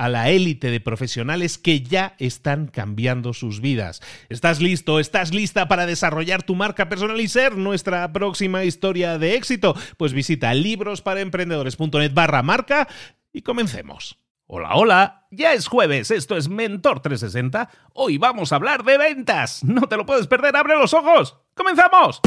a la élite de profesionales que ya están cambiando sus vidas. ¿Estás listo? ¿Estás lista para desarrollar tu marca personal y ser nuestra próxima historia de éxito? Pues visita librosparaemprendedores.net barra marca y comencemos. Hola, hola, ya es jueves, esto es Mentor 360. Hoy vamos a hablar de ventas. No te lo puedes perder, abre los ojos. ¡Comenzamos!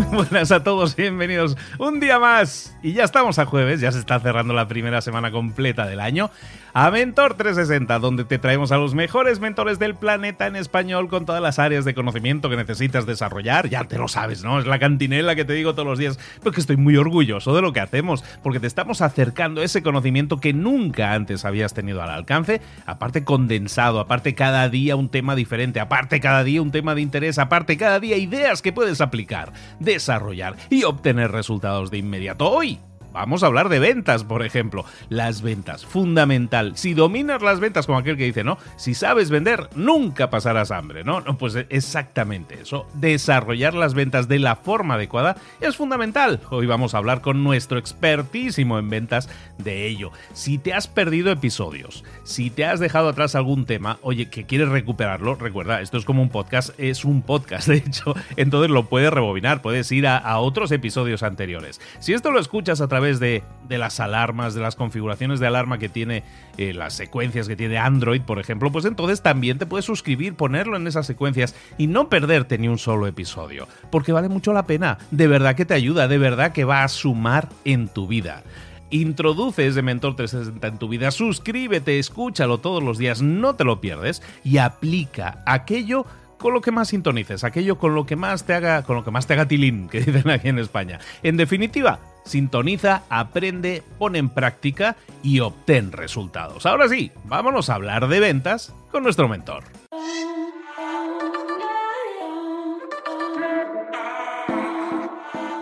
Muy buenas a todos, bienvenidos un día más. Y ya estamos a jueves, ya se está cerrando la primera semana completa del año. A Mentor 360, donde te traemos a los mejores mentores del planeta en español con todas las áreas de conocimiento que necesitas desarrollar. Ya te lo sabes, ¿no? Es la cantinela que te digo todos los días, porque estoy muy orgulloso de lo que hacemos, porque te estamos acercando ese conocimiento que nunca antes habías tenido al alcance, aparte condensado, aparte cada día un tema diferente, aparte cada día un tema de interés, aparte cada día ideas que puedes aplicar desarrollar y obtener resultados de inmediato. Hoy Vamos a hablar de ventas, por ejemplo. Las ventas, fundamental. Si dominas las ventas, como aquel que dice, ¿no? Si sabes vender, nunca pasarás hambre, ¿no? no pues exactamente eso. Desarrollar las ventas de la forma adecuada es fundamental. Hoy vamos a hablar con nuestro expertísimo en ventas de ello. Si te has perdido episodios, si te has dejado atrás algún tema, oye, que quieres recuperarlo, recuerda, esto es como un podcast, es un podcast, de hecho, entonces lo puedes rebobinar, puedes ir a, otros episodios anteriores. Si esto lo escuchas a través través de, las alarmas, de las configuraciones de alarma que tiene, eh, las secuencias que tiene Android, por ejemplo, pues entonces también te puedes suscribir, ponerlo en esas secuencias y no perderte ni un solo episodio, porque vale mucho la pena, de verdad que te ayuda, de verdad que va a sumar en tu vida. Introduce ese Mentor 360 en tu vida, suscríbete, escúchalo todos los días, no te lo pierdes y aplica aquello con lo que más sintonices, aquello con lo que más te haga, con lo que más te haga tilín, que dicen aquí en España. En definitiva, sintoniza, aprende, pone en práctica y obtén resultados. Ahora sí, vámonos a hablar de ventas con nuestro mentor.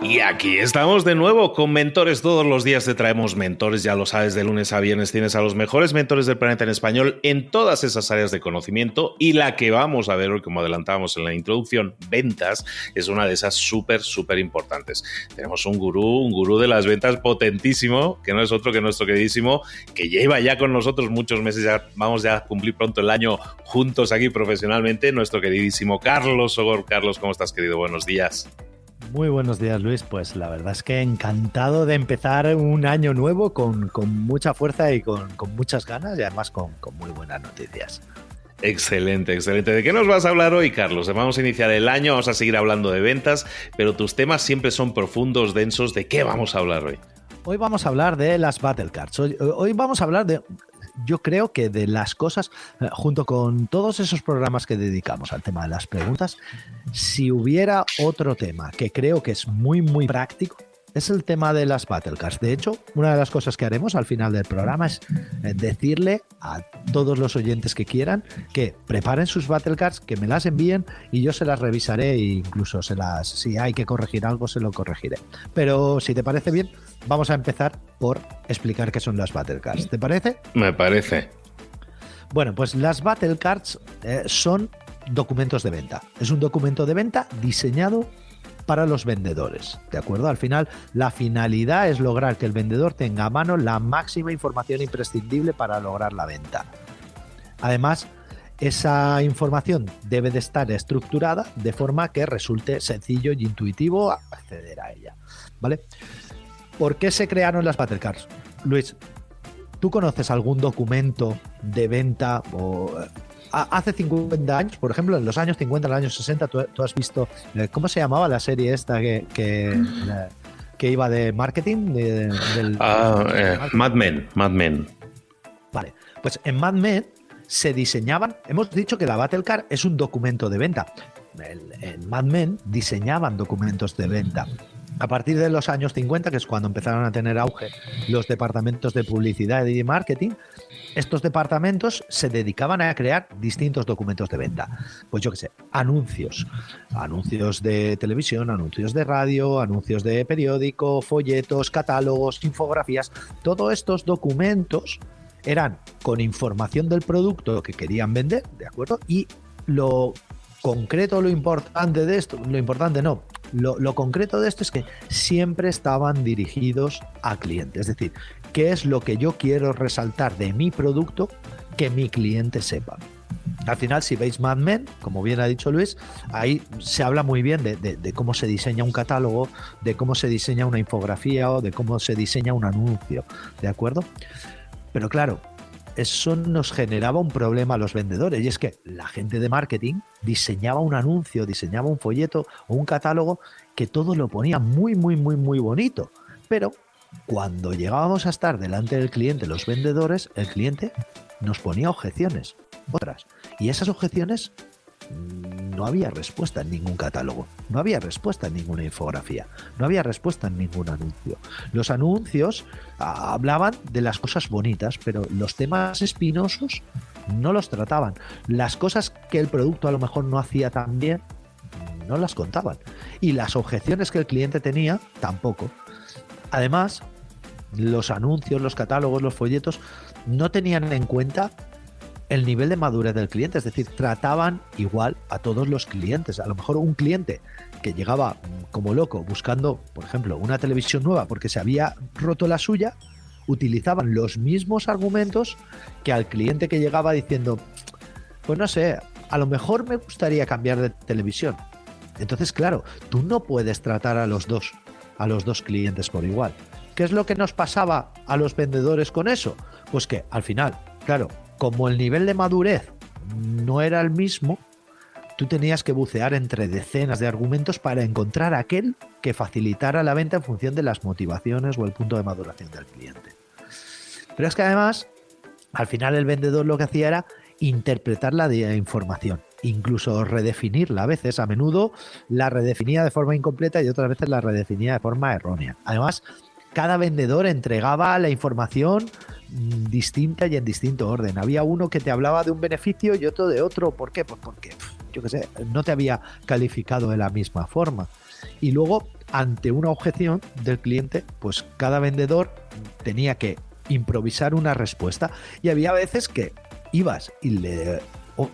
Y aquí estamos de nuevo con mentores. Todos los días te traemos mentores, ya lo sabes, de lunes a viernes tienes a los mejores mentores del planeta en español en todas esas áreas de conocimiento y la que vamos a ver hoy, como adelantábamos en la introducción, ventas, es una de esas súper, súper importantes. Tenemos un gurú, un gurú de las ventas potentísimo, que no es otro que nuestro queridísimo, que lleva ya con nosotros muchos meses, ya vamos ya a cumplir pronto el año juntos aquí profesionalmente, nuestro queridísimo Carlos Sogor. Carlos, ¿cómo estás, querido? Buenos días. Muy buenos días, Luis. Pues la verdad es que encantado de empezar un año nuevo con, mucha fuerza y con, muchas ganas y además con, muy buenas noticias. Excelente, excelente. ¿De qué nos vas a hablar hoy, Carlos? Vamos a iniciar el año, vamos a seguir hablando de ventas, pero tus temas siempre son profundos, densos. ¿De qué vamos a hablar hoy? Hoy vamos a hablar de las Battle Cards. hoy vamos a hablar de yo creo que de las cosas, eh, junto con todos esos programas que dedicamos al tema de las preguntas, si hubiera otro tema que creo que es muy, muy práctico, es el tema de las Battle Cards. De hecho, una de las cosas que haremos al final del programa es eh, decirle a todos los oyentes que quieran que preparen sus Battle Cards, que me las envíen y yo se las revisaré e incluso se las, si hay que corregir algo, se lo corregiré. Pero si te parece bien, vamos a empezar por explicar qué son las Battle Cards. ¿Te parece? Me parece. Bueno, pues las Battle Cards eh, son documentos de venta. Es un documento de venta diseñado para los vendedores. ¿De acuerdo? Al final, la finalidad es lograr que el vendedor tenga a mano la máxima información imprescindible para lograr la venta. Además, esa información debe de estar estructurada de forma que resulte sencillo y intuitivo acceder a ella. ¿Vale? ¿Por qué se crearon las Battle Cards? Luis, ¿tú conoces algún documento de venta o hace 50 años, por ejemplo, en los años 50, en los años 60, tú, has visto, eh, ¿cómo se llamaba la serie esta que, que, iba de marketing? ah, eh, Mad Men, Mad Men. Vale, pues en Mad Men se diseñaban, hemos dicho que la Battle Car es un documento de venta. En Mad Men diseñaban documentos de venta. A partir de los años 50, que es cuando empezaron a tener auge los departamentos de publicidad y marketing, estos departamentos se dedicaban a crear distintos documentos de venta. Pues yo qué sé, anuncios, anuncios de televisión, anuncios de radio, anuncios de periódico, folletos, catálogos, infografías. Todos estos documentos eran con información del producto que querían vender, ¿de acuerdo? Y lo concreto, lo importante de esto, lo importante no, lo, concreto de esto es que siempre estaban dirigidos a clientes. Es decir, ¿qué es lo que yo quiero resaltar de mi producto que mi cliente sepa? Al final, si veis Mad Men, como bien ha dicho Luis, ahí se habla muy bien de, de, cómo se diseña un catálogo, de cómo se diseña una infografía o de cómo se diseña un anuncio. ¿De acuerdo? Pero claro, eso nos generaba un problema a los vendedores y es que la gente de marketing diseñaba un anuncio, diseñaba un folleto o un catálogo que todo lo ponía muy, muy, muy, muy bonito. Pero cuando llegábamos a estar delante del cliente, los vendedores, el cliente nos ponía objeciones, otras. Y esas objeciones no había respuesta en ningún catálogo, no había respuesta en ninguna infografía, no había respuesta en ningún anuncio. Los anuncios ah, hablaban de las cosas bonitas, pero los temas espinosos no los trataban. Las cosas que el producto a lo mejor no hacía tan bien, no las contaban. Y las objeciones que el cliente tenía, tampoco. Además, los anuncios, los catálogos, los folletos no tenían en cuenta el nivel de madurez del cliente, es decir, trataban igual a todos los clientes. A lo mejor un cliente que llegaba como loco buscando, por ejemplo, una televisión nueva porque se había roto la suya, utilizaban los mismos argumentos que al cliente que llegaba diciendo, pues no sé, a lo mejor me gustaría cambiar de televisión. Entonces, claro, tú no puedes tratar a los dos, a los dos clientes por igual. ¿Qué es lo que nos pasaba a los vendedores con eso? Pues que al final, claro, como el nivel de madurez no era el mismo, tú tenías que bucear entre decenas de argumentos para encontrar aquel que facilitara la venta en función de las motivaciones o el punto de maduración del cliente. Pero es que además, al final el vendedor lo que hacía era interpretar la información, incluso redefinirla. A veces, a menudo, la redefinía de forma incompleta y otras veces la redefinía de forma errónea. Además, cada vendedor entregaba la información mm, distinta y en distinto orden. Había uno que te hablaba de un beneficio y otro de otro. ¿Por qué? Pues porque, yo qué sé, no te había calificado de la misma forma. Y luego, ante una objeción del cliente, pues cada vendedor tenía que improvisar una respuesta. Y había veces que ibas y le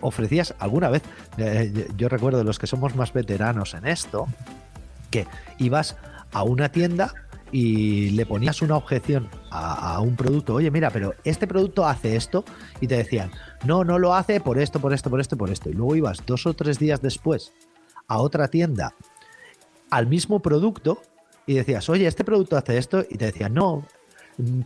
ofrecías alguna vez, eh, yo recuerdo los que somos más veteranos en esto, que ibas a una tienda y le ponías una objeción a, un producto, oye, mira, pero este producto hace esto, y te decían, no, no lo hace por esto, por esto, por esto, por esto. Y luego ibas dos o tres días después a otra tienda al mismo producto y decías, oye, este producto hace esto, y te decían, no,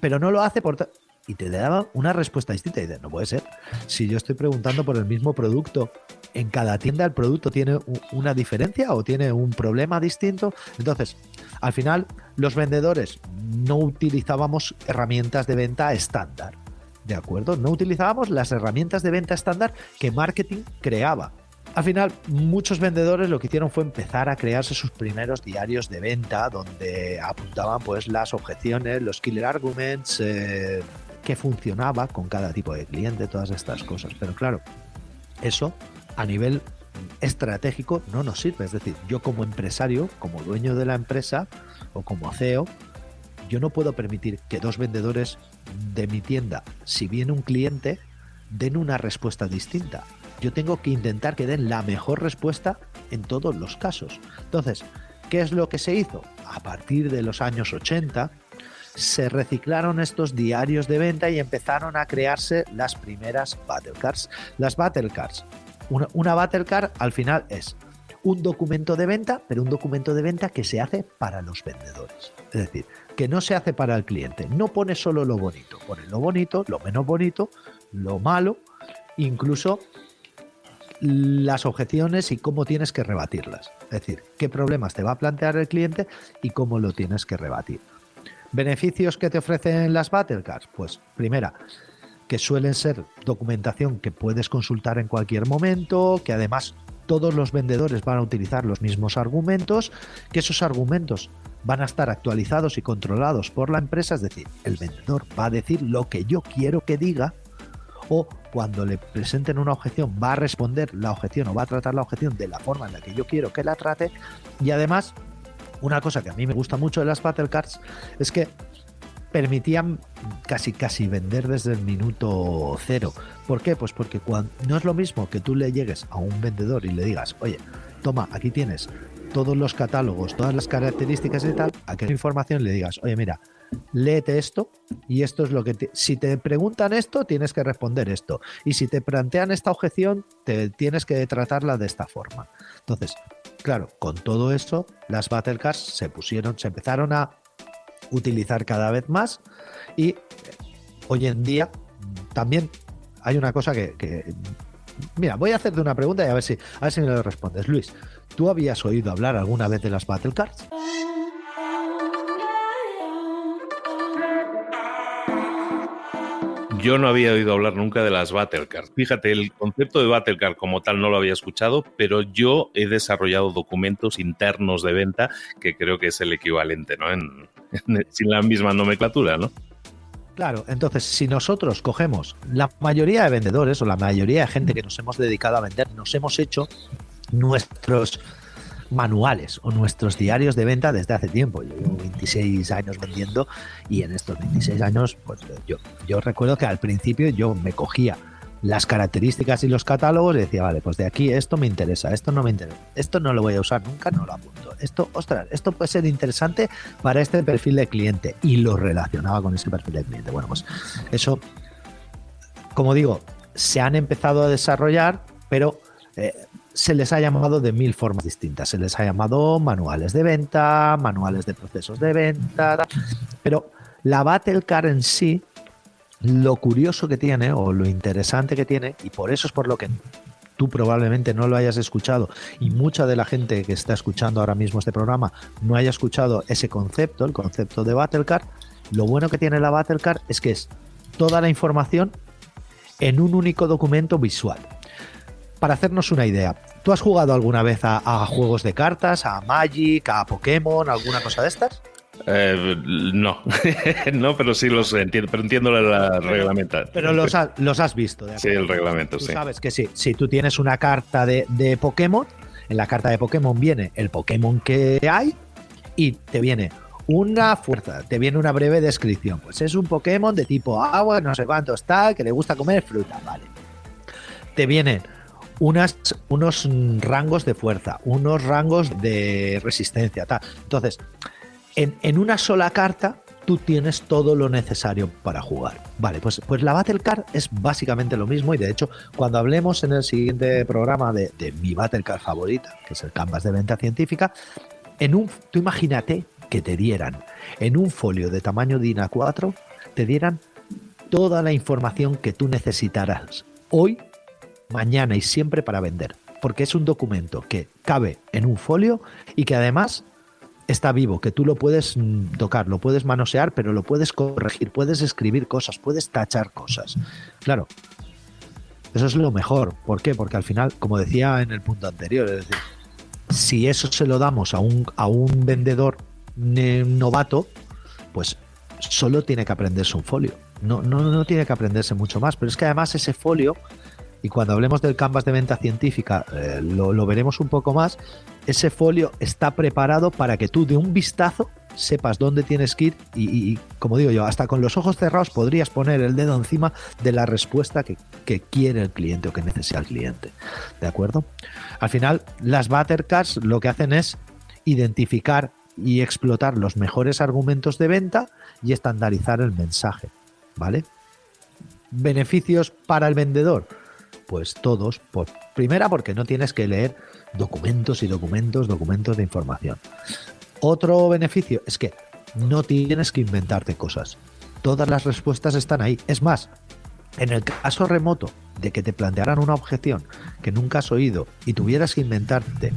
pero no lo hace por... Y te daban una respuesta distinta y dices, no puede ser. Si yo estoy preguntando por el mismo producto, en cada tienda el producto tiene una diferencia o tiene un problema distinto. Entonces, al final, los vendedores no utilizábamos herramientas de venta estándar. ¿De acuerdo? No utilizábamos las herramientas de venta estándar que marketing creaba. al final, muchos vendedores lo que hicieron fue empezar a crearse sus primeros diarios de venta donde apuntaban pues las objeciones, los killer arguments, eh, que funcionaba con cada tipo de cliente, todas estas cosas. Pero claro, eso a nivel estratégico no nos sirve. Es decir, yo como empresario, como dueño de la empresa o como CEO, yo no puedo permitir que dos vendedores de mi tienda, si viene un cliente, den una respuesta distinta yo tengo que intentar que den la mejor respuesta en todos los casos. Entonces, ¿qué es lo que se hizo? A partir de los años 80, se reciclaron estos diarios de venta y empezaron a crearse las primeras battle cards. Las battle cards. Una, battle card al final es un documento de venta, pero un documento de venta que se hace para los vendedores. Es decir, que no se hace para el cliente. No pone solo lo bonito, pone lo bonito, lo menos bonito, lo malo, incluso las objeciones y cómo tienes que rebatirlas. Es decir, qué problemas te va a plantear el cliente y cómo lo tienes que rebatir. ¿Beneficios que te ofrecen las Battle Cards? Pues primera, que suelen ser documentación que puedes consultar en cualquier momento, que además todos los vendedores van a utilizar los mismos argumentos, que esos argumentos van a estar actualizados y controlados por la empresa, es decir, el vendedor va a decir lo que yo quiero que diga o cuando le presenten una objeción va a responder la objeción o va a tratar la objeción de la forma en la que yo quiero que la trate y además una cosa que a mí me gusta mucho de las battle cards es que permitían casi casi vender desde el minuto cero. ¿Por qué? Pues porque cuando, no es lo mismo que tú le llegues a un vendedor y le digas, oye, toma, aquí tienes todos los catálogos, todas las características y tal, a qué información le digas, oye, mira, léete esto y esto es lo que... si te preguntan esto, tienes que responder esto. Y si te plantean esta objeción, te tienes que tratarla de esta forma. Entonces, claro, con todo eso, las Battle Cards se pusieron, se empezaron a utilizar cada vez más y hoy en día también hay una cosa que, mira, voy a hacerte una pregunta y a ver si, a ver si me lo respondes. Luis, ¿tú habías oído hablar alguna vez de las Battle Yo no había oído hablar nunca de las Battle Cards. Fíjate, el concepto de Battle Card como tal no lo había escuchado, pero yo he desarrollado documentos internos de venta que creo que es el equivalente, ¿no? En, sin la misma nomenclatura, ¿no? Claro, entonces si nosotros cogemos la mayoría de vendedores o la mayoría de gente que nos hemos dedicado a vender, nos hemos hecho nuestros manuales o nuestros diarios de venta desde hace tiempo. Yo llevo 26 años vendiendo y en estos 26 años, pues yo, yo recuerdo que al principio yo me cogía las características y los catálogos y decía, vale, pues de aquí esto me interesa, esto no me interesa, esto no lo voy a usar nunca, no lo apunto. Esto, ostras, esto puede ser interesante para este perfil de cliente y lo relacionaba con ese perfil de cliente. Bueno, pues eso, como digo, se han empezado a desarrollar, pero eh, se les ha llamado de mil formas distintas. Se les ha llamado manuales de venta, manuales de procesos de venta, pero la Battle Car en sí, lo curioso que tiene o lo interesante que tiene, y por eso es por lo que tú probablemente no lo hayas escuchado y mucha de la gente que está escuchando ahora mismo este programa no haya escuchado ese concepto, el concepto de Battle Car, lo bueno que tiene la Battle Car es que es toda la información en un único documento visual para hacernos una idea, ¿tú has jugado alguna vez a, juegos de cartas, a Magic, a Pokémon, alguna cosa de estas? Eh, no, no, pero sí los entiendo, pero entiendo la. Pero los, has visto. sí, el reglamento, tú Sabes que sí, si tú tienes una carta de, de Pokémon, en la carta de Pokémon viene el Pokémon que hay y te viene una fuerza, te viene una breve descripción. Pues es un Pokémon de tipo agua, no sé cuánto está, que le gusta comer fruta, vale. Te vienen unas, unos rangos de fuerza, unos rangos de resistencia. Tal. Entonces, en, una sola carta tú tienes todo lo necesario para jugar. Vale, pues, pues la Battle Card es básicamente lo mismo y de hecho cuando hablemos en el siguiente programa de, mi Battle Card favorita, que es el Canvas de venta científica, en un, tú imagínate que te dieran en un folio de tamaño DIN A4, te dieran toda la información que tú necesitarás hoy mañana y siempre para vender, porque es un documento que cabe en un folio y que además está vivo, que tú lo puedes tocar, lo puedes manosear, pero lo puedes corregir, puedes escribir cosas, puedes tachar cosas. Claro, Eso es lo mejor. ¿Por qué? Porque al final, como decía en el punto anterior, es decir, si eso se lo damos a un, a un vendedor novato, pues solo tiene que aprenderse un folio. No, no, no tiene que aprenderse mucho más. Pero es que además ese folio, y cuando hablemos del canvas de venta científica, eh, lo, veremos un poco más, ese folio está preparado para que tú de un vistazo sepas dónde tienes que ir y, como digo yo, hasta con los ojos cerrados podrías poner el dedo encima de la respuesta que, quiere el cliente o que necesita el cliente. ¿De acuerdo? Al final, las Buttercards lo que hacen es identificar y explotar los mejores argumentos de venta y estandarizar el mensaje. ¿Vale? ¿Beneficios para el vendedor? Pues todos. Por, primera, porque no tienes que leer documentos y documentos, documentos de información. Otro beneficio es que no tienes que inventarte cosas. Todas las respuestas están ahí. Es más, en el caso remoto de que te plantearan una objeción que nunca has oído y tuvieras que inventarte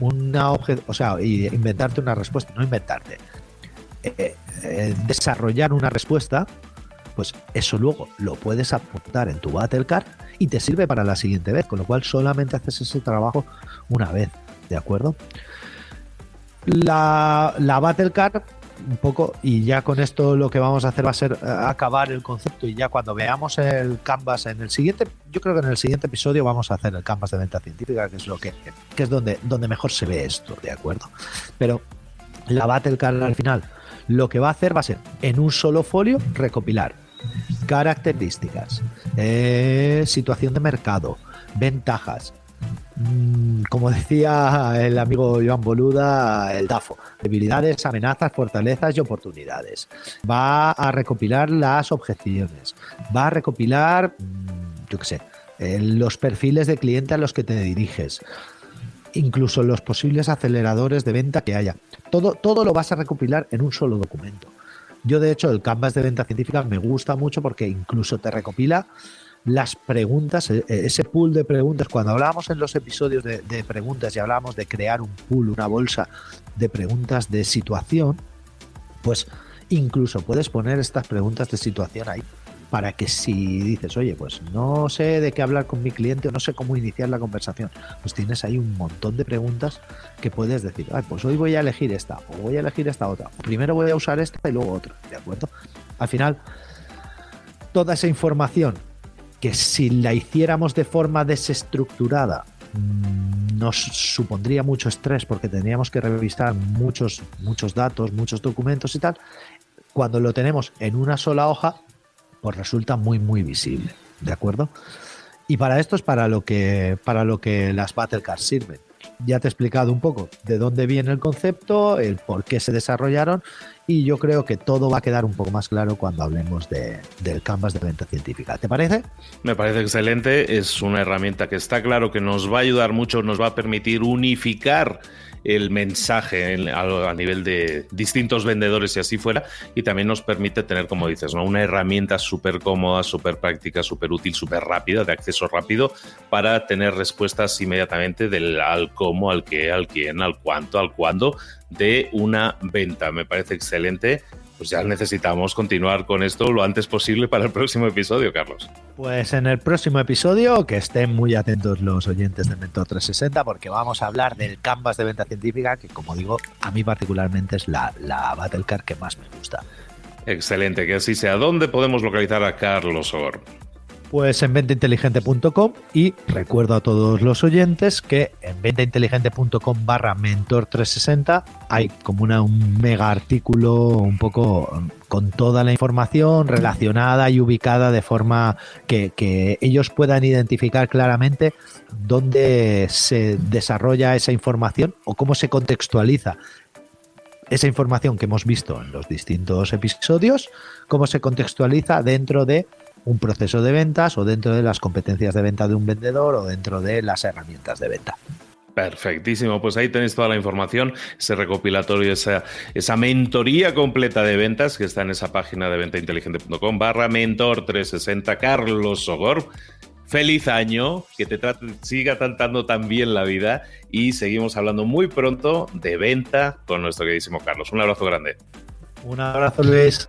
una objeción, o sea, inventarte una respuesta, no inventarte, eh, eh, desarrollar una respuesta, pues eso luego lo puedes apuntar en tu Battlecard y te sirve para la siguiente vez, con lo cual solamente haces ese trabajo una vez, ¿de acuerdo? La, la Battle Card, un poco, y ya con esto lo que vamos a hacer va a ser eh, acabar el concepto y ya cuando veamos el canvas en el siguiente, yo creo que en el siguiente episodio vamos a hacer el canvas de venta científica, que es lo que, que es donde, donde mejor se ve esto, ¿de acuerdo? Pero la Battle Card al final, lo que va a hacer va a ser en un solo folio recopilar características, eh, situación de mercado, ventajas, Mm, como decía el amigo Joan Boluda, el DAFO, debilidades, amenazas, fortalezas y oportunidades. Va a recopilar las objeciones, va a recopilar, mm, yo qué sé, eh, los perfiles de cliente a los que te diriges, incluso los posibles aceleradores de venta que haya. Todo, todo lo vas a recopilar en un solo documento. Yo, de hecho, el Canvas de venta científica me gusta mucho porque incluso te recopila las preguntas, e, e, ese pool de preguntas, cuando hablábamos en los episodios de, preguntas y hablábamos de crear un pool, una bolsa de preguntas de situación, pues incluso puedes poner estas preguntas de situación ahí para que si dices, oye, pues no sé de qué hablar con mi cliente o no sé cómo iniciar la conversación, pues tienes ahí un montón de preguntas que puedes decir, pues hoy voy a elegir esta o voy a elegir esta otra, primero voy a usar esta y luego otra, ¿de acuerdo? Al final, toda esa información que si la hiciéramos de forma desestructurada mm, nos supondría mucho estrés porque tendríamos que revisar muchos, muchos datos, muchos documentos y tal. Cuando lo tenemos en una sola hoja, pues resulta muy, muy visible. ¿De acuerdo? Y para esto es para lo que, para lo que las Battle Cards sirven. Ya te he explicado un poco de dónde viene el concepto, el por qué se desarrollaron y yo creo que todo va a quedar un poco más claro cuando hablemos de, del Canvas de venta científica. ¿Te parece? Me parece excelente, es una herramienta que está claro que nos va a ayudar mucho, nos va a permitir unificar el mensaje a, nivel de distintos vendedores y así fuera, y también nos permite tener, como dices, ¿no? una herramienta súper cómoda, súper práctica, súper útil, súper rápida, de acceso rápido, para tener respuestas inmediatamente del al cómo, al qué, al quién, al cuánto, al cuándo de una venta. Me parece excelente pues ya necesitamos continuar con esto lo antes posible para el próximo episodio, Carlos. Pues en el próximo episodio, que estén muy atentos los oyentes de Mentor 360, porque vamos a hablar del canvas de venta científica, que como digo, a mí particularmente es la, la Battle que más me gusta. Excelente, que así sea. ¿Dónde podemos localizar a Carlos Or? Pues en ventainteligente.com y recuerdo a todos los oyentes que en ventainteligente.com barra mentor 360 hay como un mega artículo un poco con toda la información relacionada y ubicada de forma que ellos puedan identificar claramente dónde se desarrolla esa información o cómo se contextualiza esa información que hemos visto en los distintos episodios, cómo se contextualiza dentro de un proceso de ventas o dentro de las competencias de venta de un vendedor o dentro de las herramientas de venta. Perfectísimo, pues ahí tenéis toda la información, ese recopilatorio, esa, esa mentoría completa de ventas que está en esa página de ventainteligente.com barra mentor 360 Carlos Sogor. Feliz año, que te siga tratando tan bien la vida y seguimos hablando muy pronto de venta con nuestro queridísimo Carlos. Un abrazo grande. Un abrazo Luis.